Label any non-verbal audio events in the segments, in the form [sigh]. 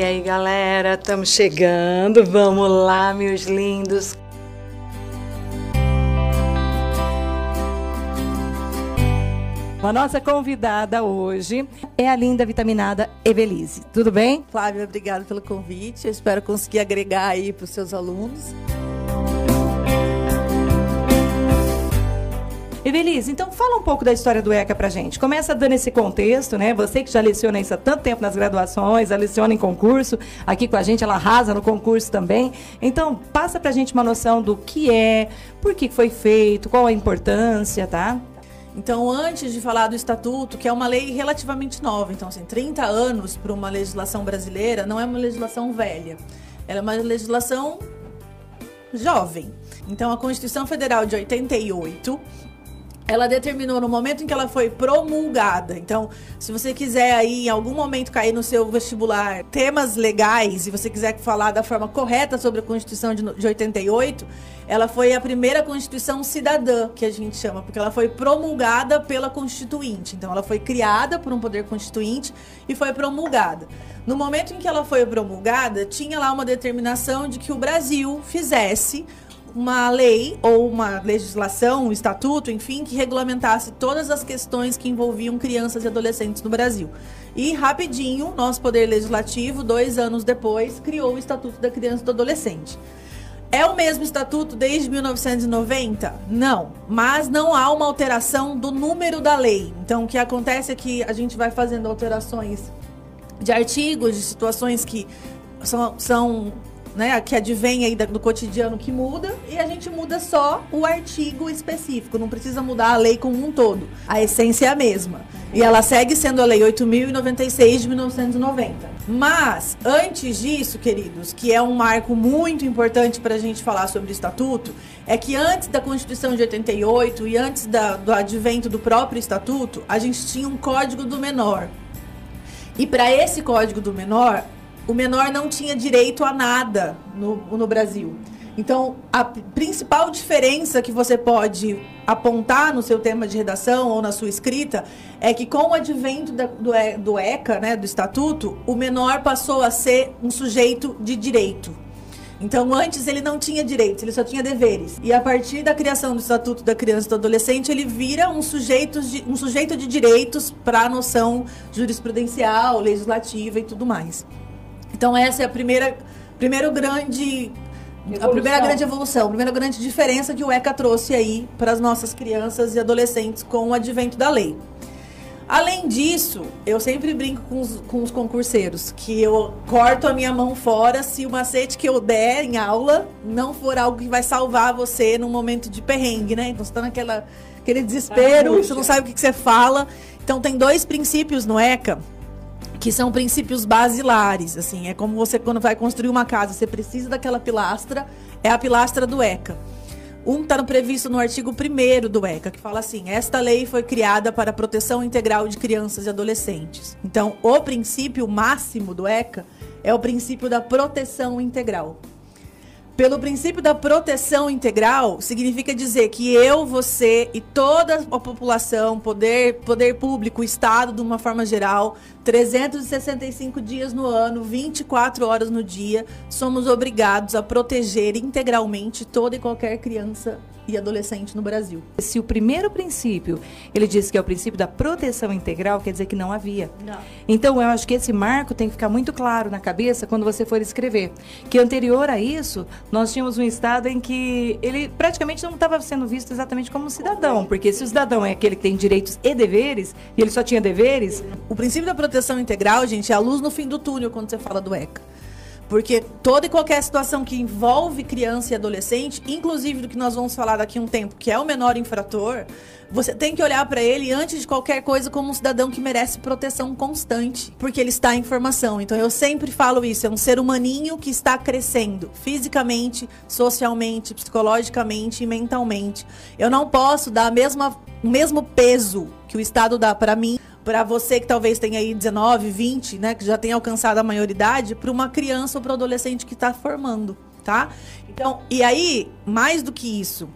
E aí, galera, estamos chegando. Vamos lá, meus lindos. A nossa convidada hoje é a linda vitaminada Evelise. Tudo bem? Flávia, obrigada pelo convite. Eu espero conseguir agregar aí para os seus alunos. Evelise, então fala um pouco da história do ECA pra gente. Começa dando esse contexto, né? Você que já leciona isso há tanto tempo nas graduações, leciona em concurso, aqui com a gente, ela arrasa no concurso também. Então, passa pra gente uma noção do que é, por que foi feito, qual a importância, tá? Então, antes de falar do estatuto, que é uma lei relativamente nova, então assim, 30 anos para uma legislação brasileira não é uma legislação velha. Ela é uma legislação jovem. Então, a Constituição Federal de 88 ela determinou no momento em que ela foi promulgada. Então, se você quiser aí em algum momento cair no seu vestibular temas legais e você quiser falar da forma correta sobre a Constituição de, de 88, ela foi a primeira Constituição cidadã, que a gente chama, porque ela foi promulgada pela Constituinte. Então, ela foi criada por um poder constituinte e foi promulgada. No momento em que ela foi promulgada, tinha lá uma determinação de que o Brasil fizesse uma lei ou uma legislação, um estatuto, enfim, que regulamentasse todas as questões que envolviam crianças e adolescentes no Brasil. E rapidinho, nosso Poder Legislativo, dois anos depois, criou o Estatuto da Criança e do Adolescente. É o mesmo estatuto desde 1990? Não, mas não há uma alteração do número da lei. Então, o que acontece é que a gente vai fazendo alterações de artigos, de situações que são, são né, que advém aí do cotidiano que muda e a gente muda só o artigo específico, não precisa mudar a lei como um todo. A essência é a mesma. E ela segue sendo a lei 8096 de 1990. Mas antes disso, queridos, que é um marco muito importante para a gente falar sobre o estatuto, é que antes da Constituição de 88 e antes da, do advento do próprio estatuto, a gente tinha um Código do Menor. E para esse Código do Menor, o menor não tinha direito a nada no, no Brasil. Então, a principal diferença que você pode apontar no seu tema de redação ou na sua escrita é que, com o advento da, do, do ECA, né, do Estatuto, o menor passou a ser um sujeito de direito. Então, antes ele não tinha direitos, ele só tinha deveres. E a partir da criação do Estatuto da Criança e do Adolescente, ele vira um sujeito de, um sujeito de direitos para a noção jurisprudencial, legislativa e tudo mais. Então essa é a primeira, primeiro grande Evolução. A primeira grande evolução, a primeira grande diferença que o ECA trouxe aí para as nossas crianças e adolescentes com o advento da lei. Além disso, eu sempre brinco com os, com os concurseiros que eu corto a minha mão fora se o macete que eu der em aula não for algo que vai salvar você num momento de perrengue, né? Então você está naquela aquele desespero, você não sabe o que, que você fala. Então tem dois princípios no ECA que são princípios basilares, assim, é como você quando vai construir uma casa, você precisa daquela pilastra, é a pilastra do ECA. Um está previsto no artigo 1 do ECA, que fala assim: esta lei foi criada para a proteção integral de crianças e adolescentes. Então, o princípio máximo do ECA é o princípio da proteção integral. Pelo princípio da proteção integral, significa dizer que eu, você e toda a população, poder, poder público, Estado, de uma forma geral, 365 dias no ano, 24 horas no dia, somos obrigados a proteger integralmente toda e qualquer criança e adolescente no Brasil. Se o primeiro princípio, ele diz que é o princípio da proteção integral, quer dizer que não havia. Não. Então, eu acho que esse marco tem que ficar muito claro na cabeça quando você for escrever. Que anterior a isso, nós tínhamos um estado em que ele praticamente não estava sendo visto exatamente como um cidadão, porque se o cidadão é aquele que tem direitos e deveres, e ele só tinha deveres... O princípio da proteção integral, gente, é a luz no fim do túnel quando você fala do ECA. Porque toda e qualquer situação que envolve criança e adolescente, inclusive do que nós vamos falar daqui a um tempo, que é o menor infrator, você tem que olhar para ele antes de qualquer coisa como um cidadão que merece proteção constante, porque ele está em formação. Então eu sempre falo isso, é um ser humaninho que está crescendo fisicamente, socialmente, psicologicamente e mentalmente. Eu não posso dar a mesma, o mesmo peso que o Estado dá para mim para você que talvez tenha aí 19, 20, né, que já tenha alcançado a maioridade, para uma criança ou para adolescente que está formando, tá? Então, e aí, mais do que isso,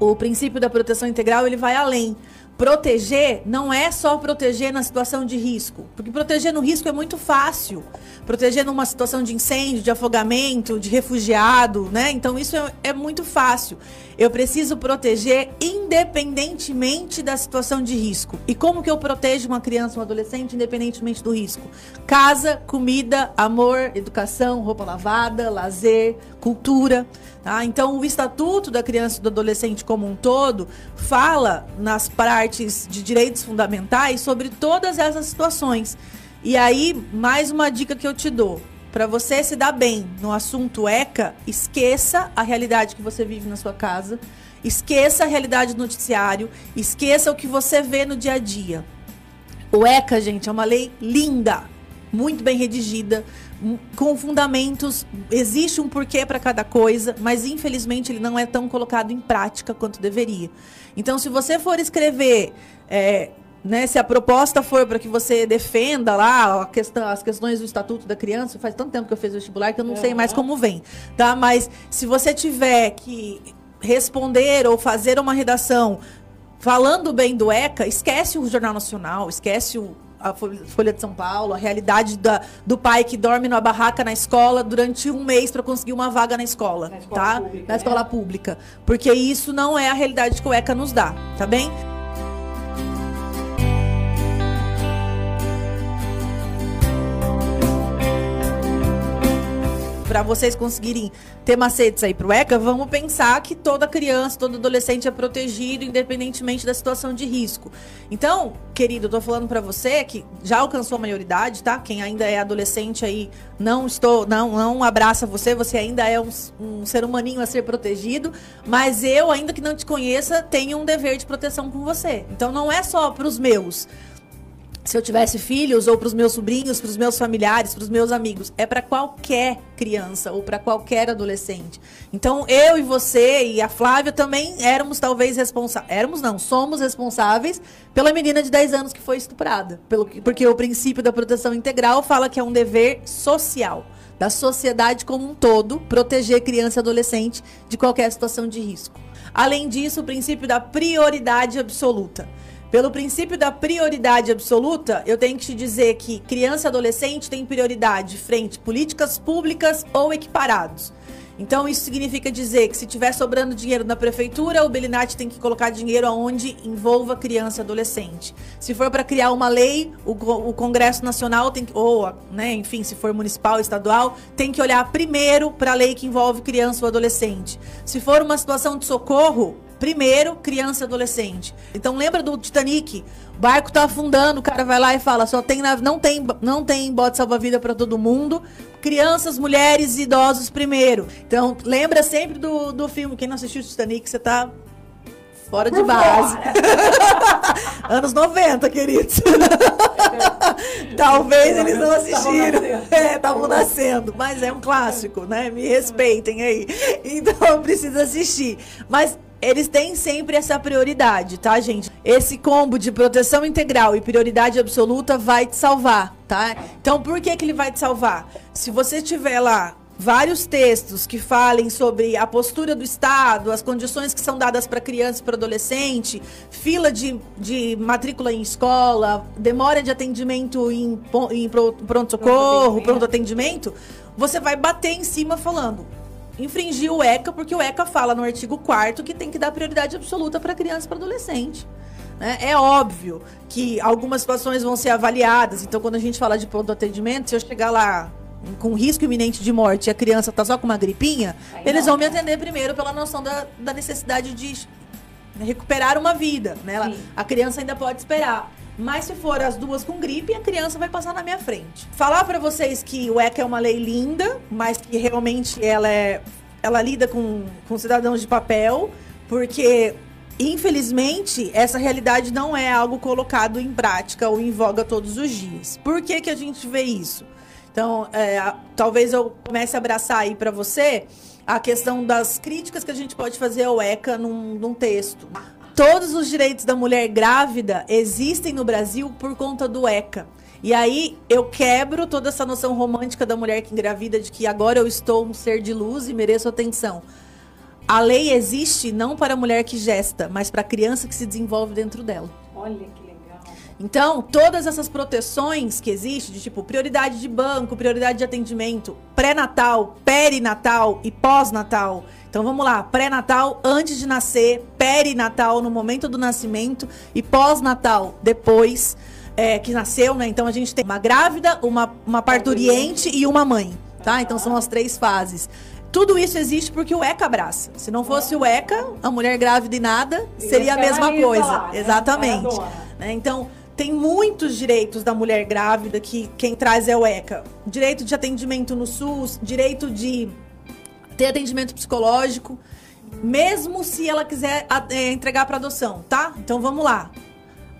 o princípio da proteção integral, ele vai além. Proteger não é só proteger na situação de risco, porque proteger no risco é muito fácil. Proteger numa situação de incêndio, de afogamento, de refugiado, né? Então isso é, é muito fácil. Eu preciso proteger independentemente da situação de risco. E como que eu protejo uma criança, um adolescente, independentemente do risco? Casa, comida, amor, educação, roupa lavada, lazer, cultura. Tá? Então, o Estatuto da Criança e do Adolescente como um todo fala nas partes de direitos fundamentais sobre todas essas situações. E aí, mais uma dica que eu te dou. Para você se dar bem no assunto ECA, esqueça a realidade que você vive na sua casa, esqueça a realidade do noticiário, esqueça o que você vê no dia a dia. O ECA, gente, é uma lei linda, muito bem redigida, com fundamentos, existe um porquê para cada coisa, mas infelizmente ele não é tão colocado em prática quanto deveria. Então, se você for escrever, é, né, se a proposta for para que você defenda lá questão, as questões do Estatuto da Criança, faz tanto tempo que eu fiz vestibular que eu não uhum. sei mais como vem, tá? Mas se você tiver que responder ou fazer uma redação falando bem do ECA, esquece o Jornal Nacional, esquece o a Folha de São Paulo, a realidade da, do pai que dorme numa barraca na escola durante um mês para conseguir uma vaga na escola, na escola tá? Pública, na escola né? pública. Porque isso não é a realidade que o ECA nos dá, tá bem? Para vocês conseguirem ter macetes aí pro ECA, vamos pensar que toda criança, todo adolescente é protegido, independentemente da situação de risco. Então, querido, eu tô falando para você que já alcançou a maioridade, tá? Quem ainda é adolescente aí, não estou, não, não abraça você, você ainda é um, um ser humaninho a ser protegido, mas eu, ainda que não te conheça, tenho um dever de proteção com você. Então, não é só pros meus se eu tivesse filhos ou para os meus sobrinhos, para os meus familiares, para os meus amigos, é para qualquer criança ou para qualquer adolescente. Então, eu e você e a Flávia também éramos talvez responsáveis, éramos não, somos responsáveis pela menina de 10 anos que foi estuprada, pelo porque o princípio da proteção integral fala que é um dever social da sociedade como um todo proteger criança e adolescente de qualquer situação de risco. Além disso, o princípio da prioridade absoluta. Pelo princípio da prioridade absoluta, eu tenho que te dizer que criança e adolescente tem prioridade frente políticas públicas ou equiparados. Então, isso significa dizer que se tiver sobrando dinheiro na prefeitura, o Belinati tem que colocar dinheiro aonde envolva criança e adolescente. Se for para criar uma lei, o, o, Congresso Nacional tem que, ou, né, enfim, se for municipal, estadual, tem que olhar primeiro para a lei que envolve criança ou adolescente. Se for uma situação de socorro, Primeiro, criança e adolescente. Então lembra do Titanic? O barco tá afundando, o cara vai lá e fala: só tem não tem não tem bote salva-vida para todo mundo. Crianças, mulheres e idosos primeiro. Então, lembra sempre do, do filme. Quem não assistiu o Titanic, você tá fora de base. [laughs] Anos 90, queridos. [laughs] Talvez eles não assistiram. É, estavam nascendo. Mas é um clássico, né? Me respeitem aí. Então [laughs] precisa assistir. Mas eles têm sempre essa prioridade, tá, gente? Esse combo de proteção integral e prioridade absoluta vai te salvar, tá? Então, por que, que ele vai te salvar? Se você tiver lá vários textos que falem sobre a postura do Estado, as condições que são dadas para criança e para adolescente, fila de, de matrícula em escola, demora de atendimento em, em pronto-socorro, pronto atendimento, você vai bater em cima falando infringir o ECA, porque o ECA fala no artigo 4 que tem que dar prioridade absoluta para criança e para adolescente. Né? É óbvio que algumas situações vão ser avaliadas. Então, quando a gente fala de pronto atendimento, se eu chegar lá com risco iminente de morte e a criança está só com uma gripinha, Aí eles não. vão me atender primeiro pela noção da, da necessidade de recuperar uma vida. Né? Ela, a criança ainda pode esperar. Mas se for as duas com gripe, a criança vai passar na minha frente. Falar para vocês que o ECA é uma lei linda, mas que realmente ela é ela lida com, com cidadãos de papel, porque infelizmente essa realidade não é algo colocado em prática ou em voga todos os dias. Por que que a gente vê isso? Então, é, talvez eu comece a abraçar aí para você a questão das críticas que a gente pode fazer ao ECA num, num texto. Todos os direitos da mulher grávida existem no Brasil por conta do ECA. E aí eu quebro toda essa noção romântica da mulher que engravida de que agora eu estou um ser de luz e mereço atenção. A lei existe não para a mulher que gesta, mas para a criança que se desenvolve dentro dela. Olha que legal. Então, todas essas proteções que existem, de tipo prioridade de banco, prioridade de atendimento, pré-natal, perinatal e pós-natal. Então vamos lá, pré-natal antes de nascer, perinatal no momento do nascimento e pós-natal depois é, que nasceu, né? Então a gente tem uma grávida, uma, uma parturiente e uma mãe, tá? Então são as três fases. Tudo isso existe porque o ECA abraça. Se não fosse o ECA, a mulher grávida e nada, seria a mesma coisa. Né? Exatamente. Né? Então, tem muitos direitos da mulher grávida que quem traz é o ECA. Direito de atendimento no SUS, direito de ter atendimento psicológico, mesmo se ela quiser é, entregar para adoção, tá? Então vamos lá.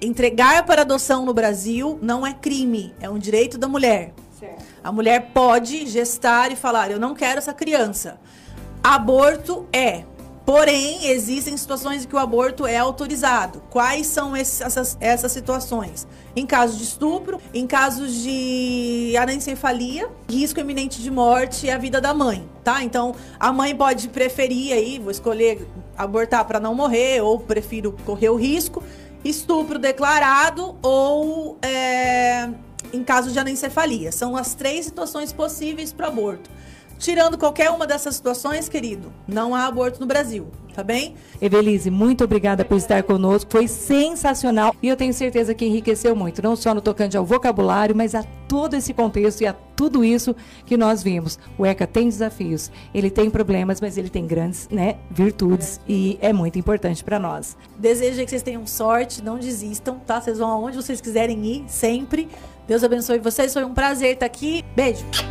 Entregar para adoção no Brasil não é crime, é um direito da mulher. Certo. A mulher pode gestar e falar: eu não quero essa criança. Aborto é. Porém, existem situações em que o aborto é autorizado. Quais são essas, essas situações? Em casos de estupro, em casos de anencefalia, risco iminente de morte e a vida da mãe, tá? Então, a mãe pode preferir aí, vou escolher abortar para não morrer, ou prefiro correr o risco, estupro declarado ou é, em caso de anencefalia. São as três situações possíveis para aborto. Tirando qualquer uma dessas situações, querido, não há aborto no Brasil, tá bem? Evelise, muito obrigada por estar conosco. Foi sensacional e eu tenho certeza que enriqueceu muito, não só no tocante ao vocabulário, mas a todo esse contexto e a tudo isso que nós vimos. O ECA tem desafios, ele tem problemas, mas ele tem grandes né, virtudes e é muito importante para nós. Desejo que vocês tenham sorte, não desistam, tá? Vocês vão aonde vocês quiserem ir, sempre. Deus abençoe vocês, foi um prazer estar aqui. Beijo!